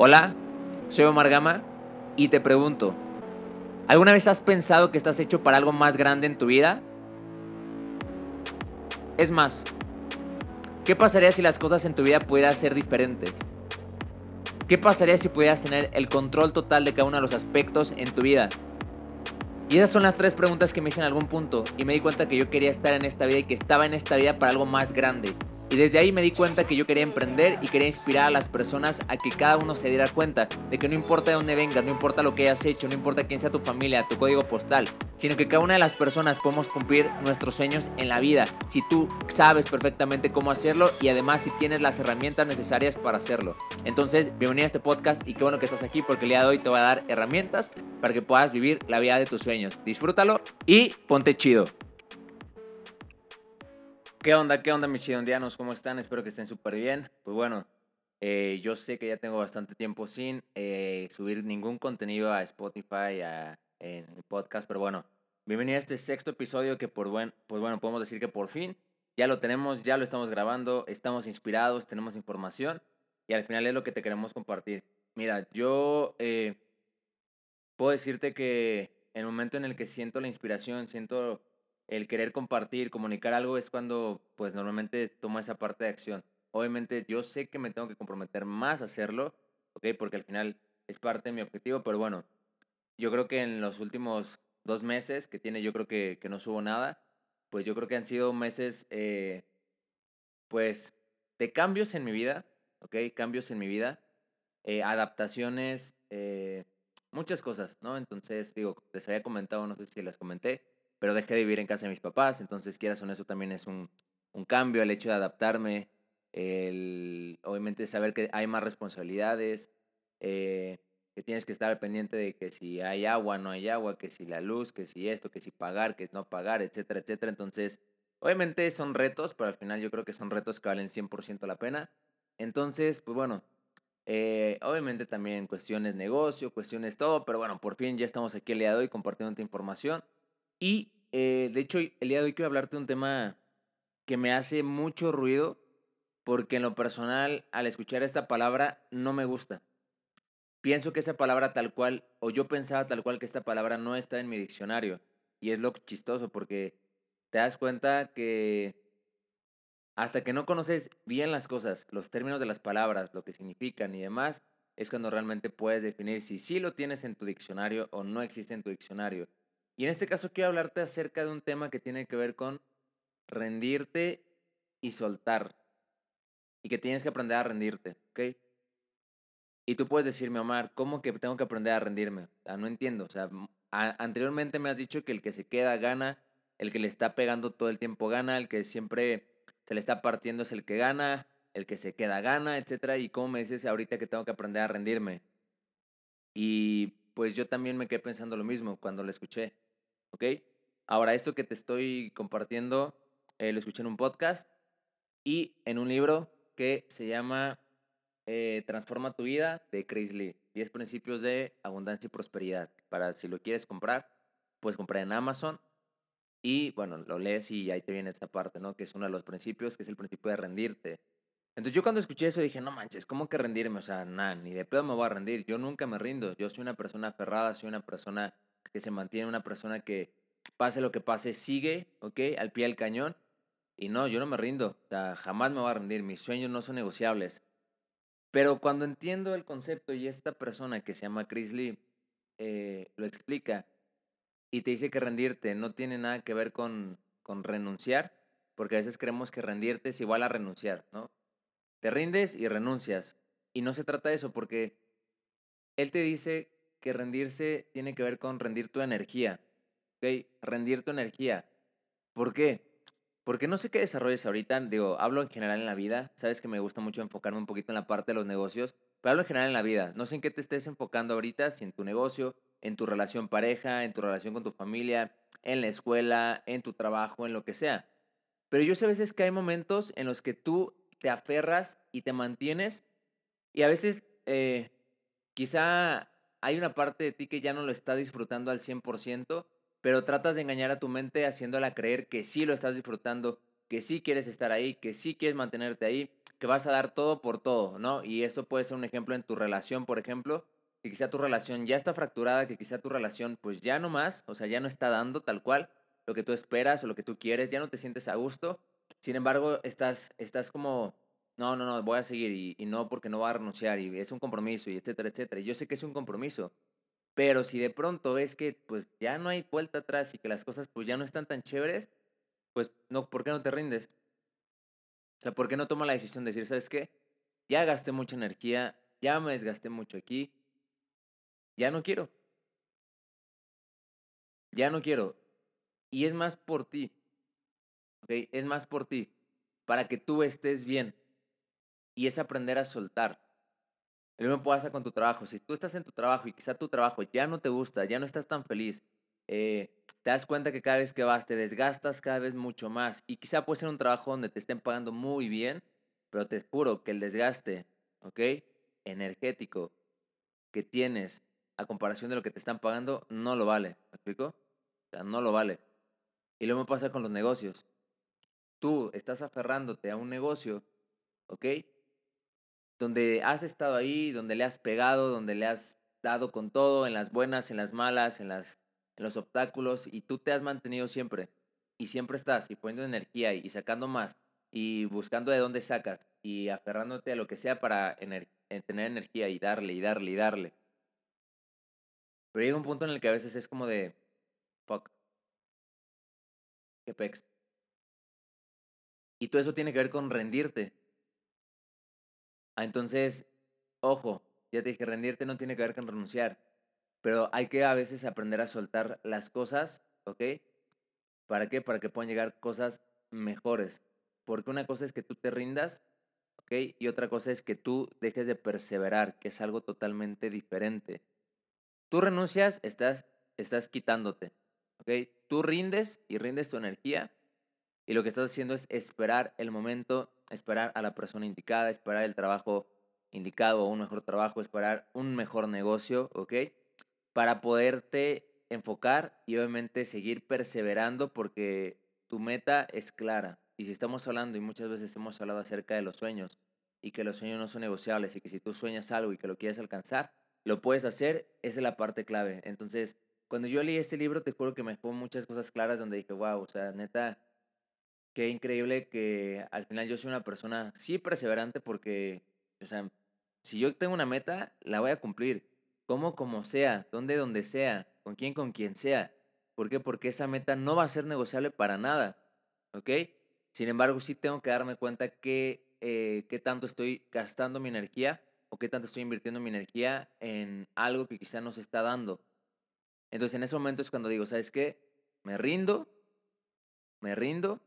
Hola, soy Omar Gama y te pregunto, ¿alguna vez has pensado que estás hecho para algo más grande en tu vida? Es más, ¿qué pasaría si las cosas en tu vida pudieran ser diferentes? ¿Qué pasaría si pudieras tener el control total de cada uno de los aspectos en tu vida? Y esas son las tres preguntas que me hice en algún punto y me di cuenta que yo quería estar en esta vida y que estaba en esta vida para algo más grande. Y desde ahí me di cuenta que yo quería emprender y quería inspirar a las personas a que cada uno se diera cuenta de que no importa de dónde vengas, no importa lo que hayas hecho, no importa quién sea tu familia, tu código postal, sino que cada una de las personas podemos cumplir nuestros sueños en la vida si tú sabes perfectamente cómo hacerlo y además si tienes las herramientas necesarias para hacerlo. Entonces, bienvenido a este podcast y qué bueno que estás aquí porque el día de hoy te voy a dar herramientas para que puedas vivir la vida de tus sueños. Disfrútalo y ponte chido. ¿Qué onda? ¿Qué onda mis chidondianos? ¿Cómo están? Espero que estén súper bien. Pues bueno, eh, yo sé que ya tengo bastante tiempo sin eh, subir ningún contenido a Spotify, a, en podcast, pero bueno, bienvenido a este sexto episodio que por buen, pues bueno, podemos decir que por fin ya lo tenemos, ya lo estamos grabando, estamos inspirados, tenemos información y al final es lo que te queremos compartir. Mira, yo eh, puedo decirte que el momento en el que siento la inspiración, siento el querer compartir, comunicar algo es cuando pues normalmente tomo esa parte de acción. Obviamente yo sé que me tengo que comprometer más a hacerlo, ¿ok? Porque al final es parte de mi objetivo, pero bueno, yo creo que en los últimos dos meses que tiene, yo creo que, que no subo nada, pues yo creo que han sido meses, eh, pues, de cambios en mi vida, ¿ok? Cambios en mi vida, eh, adaptaciones, eh, muchas cosas, ¿no? Entonces, digo, les había comentado, no sé si les comenté, pero dejé de vivir en casa de mis papás, entonces quieras o eso también es un, un cambio, el hecho de adaptarme, el, obviamente saber que hay más responsabilidades, eh, que tienes que estar pendiente de que si hay agua, no hay agua, que si la luz, que si esto, que si pagar, que no pagar, etcétera, etcétera. Entonces, obviamente son retos, pero al final yo creo que son retos que valen 100% la pena. Entonces, pues bueno, eh, obviamente también cuestiones negocio, cuestiones todo, pero bueno, por fin ya estamos aquí el día de hoy compartiendo esta información. Y eh, de hecho, el día de hoy quiero hablarte de un tema que me hace mucho ruido porque en lo personal, al escuchar esta palabra, no me gusta. Pienso que esa palabra tal cual, o yo pensaba tal cual que esta palabra no está en mi diccionario. Y es lo chistoso porque te das cuenta que hasta que no conoces bien las cosas, los términos de las palabras, lo que significan y demás, es cuando realmente puedes definir si sí lo tienes en tu diccionario o no existe en tu diccionario. Y en este caso quiero hablarte acerca de un tema que tiene que ver con rendirte y soltar. Y que tienes que aprender a rendirte, ¿ok? Y tú puedes decirme, Omar, ¿cómo que tengo que aprender a rendirme? No entiendo. O sea, anteriormente me has dicho que el que se queda gana, el que le está pegando todo el tiempo gana, el que siempre se le está partiendo es el que gana, el que se queda gana, etc. Y cómo me dices ahorita que tengo que aprender a rendirme. Y pues yo también me quedé pensando lo mismo cuando lo escuché. ¿Ok? Ahora, esto que te estoy compartiendo eh, lo escuché en un podcast y en un libro que se llama eh, Transforma tu vida de Chris Lee. 10 principios de abundancia y prosperidad. Para si lo quieres comprar, puedes comprar en Amazon. Y bueno, lo lees y ahí te viene esta parte, ¿no? Que es uno de los principios, que es el principio de rendirte. Entonces yo cuando escuché eso dije, no manches, ¿cómo que rendirme? O sea, nada, ni de pedo me voy a rendir. Yo nunca me rindo. Yo soy una persona aferrada, soy una persona que se mantiene una persona que pase lo que pase, sigue, ¿ok? Al pie del cañón. Y no, yo no me rindo, o sea, jamás me voy a rendir, mis sueños no son negociables. Pero cuando entiendo el concepto y esta persona que se llama Chris Lee eh, lo explica y te dice que rendirte no tiene nada que ver con, con renunciar, porque a veces creemos que rendirte es igual a renunciar, ¿no? Te rindes y renuncias. Y no se trata de eso, porque él te dice que rendirse tiene que ver con rendir tu energía. ¿Ok? Rendir tu energía. ¿Por qué? Porque no sé qué desarrolles ahorita, digo, hablo en general en la vida, sabes que me gusta mucho enfocarme un poquito en la parte de los negocios, pero hablo en general en la vida. No sé en qué te estés enfocando ahorita, si en tu negocio, en tu relación pareja, en tu relación con tu familia, en la escuela, en tu trabajo, en lo que sea. Pero yo sé a veces que hay momentos en los que tú te aferras y te mantienes y a veces eh, quizá hay una parte de ti que ya no lo está disfrutando al 100%, pero tratas de engañar a tu mente haciéndola creer que sí lo estás disfrutando, que sí quieres estar ahí, que sí quieres mantenerte ahí, que vas a dar todo por todo, ¿no? Y eso puede ser un ejemplo en tu relación, por ejemplo, que quizá tu relación ya está fracturada, que quizá tu relación pues ya no más, o sea, ya no está dando tal cual lo que tú esperas o lo que tú quieres, ya no te sientes a gusto. Sin embargo, estás, estás como, no, no, no, voy a seguir y, no porque no voy a renunciar y es un compromiso y etcétera, etcétera. Yo sé que es un compromiso, pero si de pronto es que pues ya no hay vuelta atrás y que las cosas pues ya no están tan chéveres, pues no, ¿por qué no te rindes? O sea, ¿por qué no toma la decisión de decir, ¿sabes qué? Ya gasté mucha energía, ya me desgasté mucho aquí, ya no quiero. Ya no quiero. Y es más por ti. ¿Ok? Es más por ti. Para que tú estés bien. Y es aprender a soltar. Lo mismo pasa con tu trabajo. Si tú estás en tu trabajo y quizá tu trabajo ya no te gusta, ya no estás tan feliz, eh, te das cuenta que cada vez que vas te desgastas cada vez mucho más. Y quizá puede ser un trabajo donde te estén pagando muy bien, pero te juro que el desgaste, ¿ok? Energético que tienes a comparación de lo que te están pagando, no lo vale. ¿Me explico? O sea, no lo vale. Y lo mismo pasa con los negocios. Tú estás aferrándote a un negocio, ¿ok? Donde has estado ahí, donde le has pegado, donde le has dado con todo, en las buenas, en las malas, en, las, los obstáculos, y tú te has mantenido siempre. Y siempre estás, y poniendo energía y sacando más, y buscando de dónde sacas, y aferrándote a lo que sea para tener energía y darle, y darle, y darle. Pero llega un punto en el que a veces es como de, fuck, qué pex. Y todo eso tiene que ver con rendirte. Ah, entonces, ojo, ya te dije, rendirte no tiene que ver con renunciar, pero hay que a veces aprender a soltar las cosas, ¿ok? ¿Para qué? Para que puedan llegar cosas mejores. Porque una cosa es que tú te rindas, ¿ok? Y otra cosa es que tú dejes de perseverar, que es algo totalmente diferente. Tú renuncias, estás, estás quitándote. ¿ok? Tú rindes y rindes tu energía y lo que estás haciendo es esperar el momento, esperar a la persona indicada, esperar el trabajo indicado o un mejor trabajo, esperar un mejor negocio, ¿ok? Para poderte enfocar y obviamente seguir perseverando porque tu meta es clara. Y si estamos hablando, y muchas veces hemos hablado acerca de los sueños, y que los sueños no son negociables, y que si tú sueñas algo y que lo quieres alcanzar, lo puedes hacer, esa es la parte clave. Entonces, cuando yo leí este libro, te juro que me dejó muchas cosas claras donde dije, wow, o sea, neta, qué increíble que al final yo soy una persona, sí, perseverante porque, o sea, si yo tengo una meta, la voy a cumplir. Como, como sea, donde, donde sea, con quien, con quien sea. ¿Por qué? Porque esa meta no va a ser negociable para nada. ¿Ok? Sin embargo, sí tengo que darme cuenta que, eh, qué tanto estoy gastando mi energía o qué tanto estoy invirtiendo mi energía en algo que quizá no se está dando. Entonces en ese momento es cuando digo, ¿sabes qué? Me rindo, me rindo,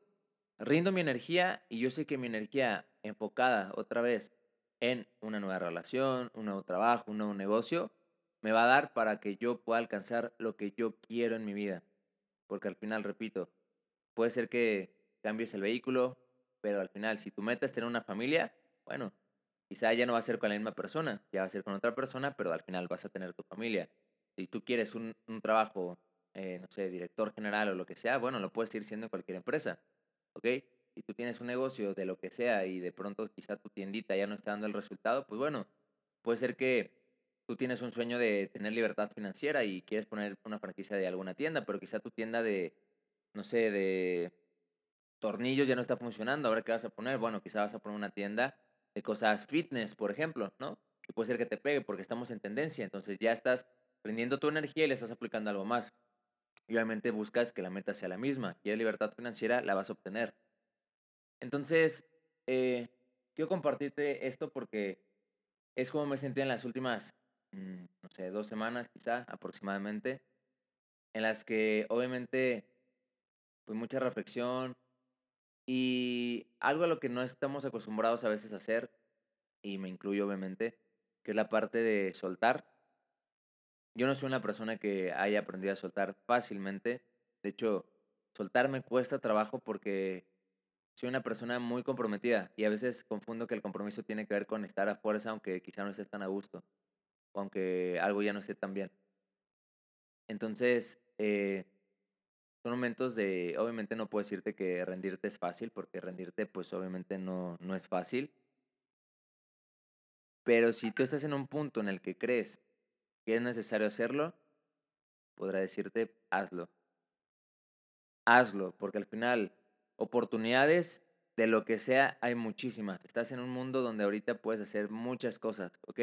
rindo mi energía y yo sé que mi energía enfocada otra vez en una nueva relación, un nuevo trabajo, un nuevo negocio, me va a dar para que yo pueda alcanzar lo que yo quiero en mi vida. Porque al final, repito, puede ser que cambies el vehículo, pero al final, si tu meta es tener una familia, bueno, Quizá ya no va a ser con la misma persona, ya va a ser con otra persona, pero al final vas a tener tu familia. Si tú quieres un, trabajo, eh, no sé, director general o lo que sea, bueno, lo puedes ir siendo en cualquier empresa, ¿ok? Si tú tienes un negocio de lo que sea y de pronto quizá tu tiendita ya no está dando el resultado, pues bueno, puede ser que tú tienes un sueño de tener libertad financiera y quieres poner una franquicia de alguna tienda, pero quizá tu tienda de, no sé, de tornillos ya no está funcionando, ahora qué vas a poner? Bueno, quizá vas a poner una tienda de cosas fitness, por ejemplo, ¿no? Que puede ser que te pegue porque estamos en tendencia. Entonces ya estás prendiendo tu energía y le estás aplicando algo más. Y obviamente buscas que la meta sea la misma. Y la libertad financiera la vas a obtener. Entonces, eh, quiero compartirte esto porque es como me sentí en las últimas, mm, no sé, dos semanas quizá aproximadamente, en las que obviamente, pues mucha reflexión, y algo a lo que no estamos acostumbrados a veces a hacer, y me incluyo obviamente, que es la parte de soltar. Yo no soy una persona que haya aprendido a soltar fácilmente. De hecho, soltar me cuesta trabajo porque soy una persona muy comprometida y a veces confundo que el compromiso tiene que ver con estar a fuerza aunque quizá no estés tan a gusto o aunque algo ya no esté tan bien. Entonces, eh, son momentos de, obviamente no puedo decirte que rendirte es fácil, porque rendirte pues obviamente no, no es fácil. Pero si tú estás en un punto en el que crees que es necesario hacerlo, podrá decirte, hazlo. Hazlo, porque al final, oportunidades de lo que sea hay muchísimas. Estás en un mundo donde ahorita puedes hacer muchas cosas, ¿ok?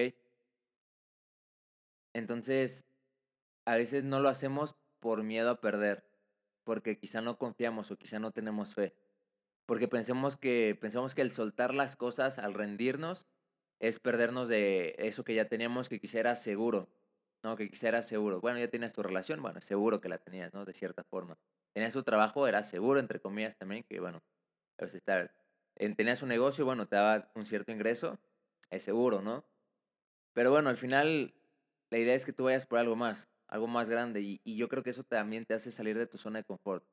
Entonces, a veces no lo hacemos por miedo a perder, porque quizá no confiamos o quizá no tenemos fe. Porque pensemos que, pensamos que el soltar las cosas, al rendirnos, es perdernos de eso que ya teníamos, que quisiera seguro, ¿no? Que quisiera seguro. Bueno, ya tienes tu relación, bueno, seguro que la tenías, ¿no? De cierta forma. Tenías tu trabajo, era seguro, entre comillas, también, que bueno, pues estar, tenías un negocio, bueno, te daba un cierto ingreso, es seguro, ¿no? Pero bueno, al final, la idea es que tú vayas por algo más, algo más grande, y, y yo creo que eso también te hace salir de tu zona de confort.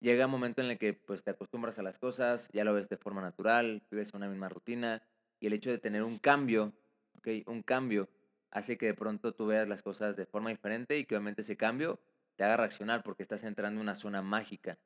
Llega un momento en el que pues te acostumbras a las cosas, ya lo ves de forma natural, vives una misma rutina, y el hecho de tener un cambio, ¿ok? Un cambio hace que de pronto tú veas las cosas de forma diferente y que obviamente ese cambio te haga reaccionar porque estás entrando en una zona mágica,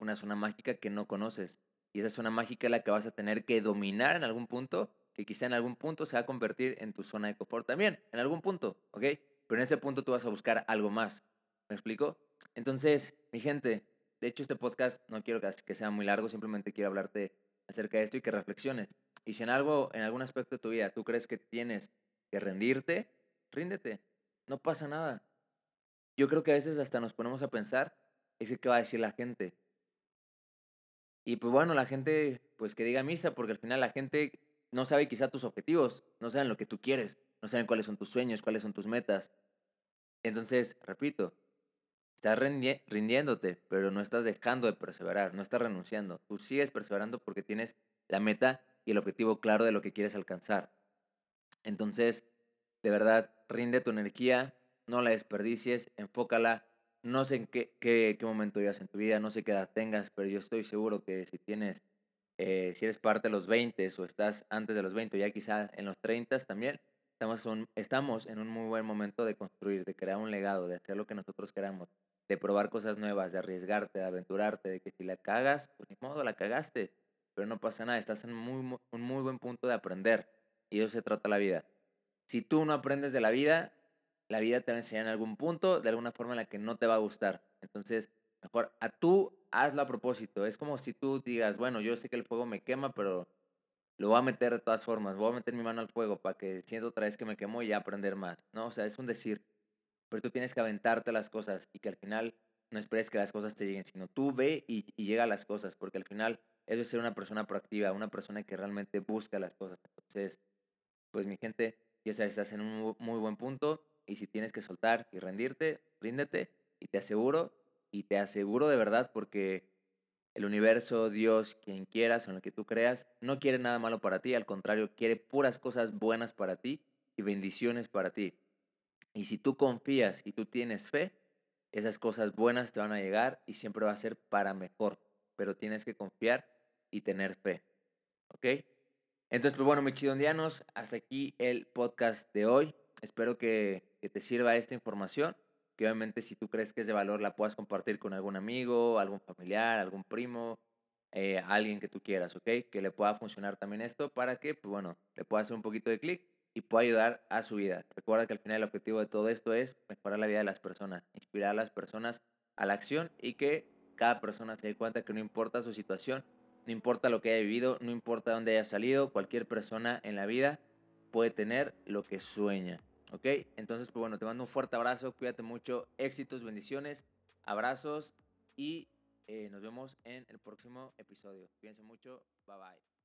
una zona mágica que no conoces. Y esa zona mágica es la que vas a tener que dominar en algún punto, que quizá en algún punto se va a convertir en tu zona de confort también, en algún punto, ¿ok? Pero en ese punto tú vas a buscar algo más. ¿Me explico? Entonces, mi gente, de hecho este podcast no quiero que sea muy largo, simplemente quiero hablarte acerca de esto y que reflexiones. Y si en algo, en algún aspecto de tu vida tú crees que tienes que rendirte, ríndete. No pasa nada. Yo creo que a veces hasta nos ponemos a pensar, es qué va a decir la gente. Y pues bueno, la gente, pues que diga misa, porque al final la gente no sabe quizá tus objetivos, no saben lo que tú quieres, no saben cuáles son tus sueños, cuáles son tus metas. Entonces, repito, estás rindiéndote, pero no estás dejando de perseverar, no estás renunciando. Tú sigues perseverando porque tienes la meta y el objetivo claro de lo que quieres alcanzar. Entonces, de verdad, rinde tu energía, no la desperdicies, enfócala. No sé en qué, qué, momento vivas en tu vida, no sé qué edad tengas, pero yo estoy seguro que si tienes, eh, si eres parte de los 20 o estás antes de los 20 o ya quizá en los 30 también, estamos, estamos en un muy buen momento de construir, de crear un legado, de hacer lo que nosotros queramos, de probar cosas nuevas, de arriesgarte, de aventurarte, de que si la cagas, pues ni modo, la cagaste pero no pasa nada, estás en muy, un muy buen punto de aprender y eso se trata la vida. Si tú no aprendes de la vida, la vida te va a enseñar en algún punto, de alguna forma en la que no te va a gustar. Entonces, mejor a tú hazlo a propósito. Es como si tú digas, bueno, yo sé que el fuego me quema, pero lo voy a meter de todas formas, voy a meter mi mano al fuego para que siento otra vez que me quemo y aprender más, ¿no? O sea, es un decir, pero tú tienes que aventarte las cosas y que al final no esperes que las cosas te lleguen, sino tú ve y, y llega a las cosas, porque al final eso es ser una persona proactiva, una persona que realmente busca las cosas. Entonces, pues mi gente, ya sabes, estás en un muy buen punto y si tienes que soltar y rendirte, ríndete y te aseguro, y te aseguro de verdad porque el universo, Dios, quien quieras en el que tú creas, no quiere nada malo para ti, al contrario, quiere puras cosas buenas para ti y bendiciones para ti. Y si tú confías y tú tienes fe, esas cosas buenas te van a llegar y siempre va a ser para mejor, pero tienes que confiar y tener fe. ¿Ok? Entonces, pues bueno, mis chidondianos, hasta aquí el podcast de hoy. Espero que, te sirva esta información, que obviamente si tú crees que es de valor la puedas compartir con algún amigo, algún familiar, algún primo, eh, alguien que tú quieras, ¿ok? Que le pueda funcionar también esto para que, pues bueno, le pueda hacer un poquito de clic y pueda ayudar a su vida. Recuerda que al final el objetivo de todo esto es mejorar la vida de las personas, inspirar a las personas a la acción y que cada persona se dé cuenta que no importa su situación, no importa lo que haya vivido, no importa dónde haya salido, cualquier persona en la vida puede tener lo que sueña. ¿Ok? Entonces, pues bueno, te mando un fuerte abrazo, cuídate mucho, éxitos, bendiciones, abrazos y eh, nos vemos en el próximo episodio. Cuídense mucho, bye bye.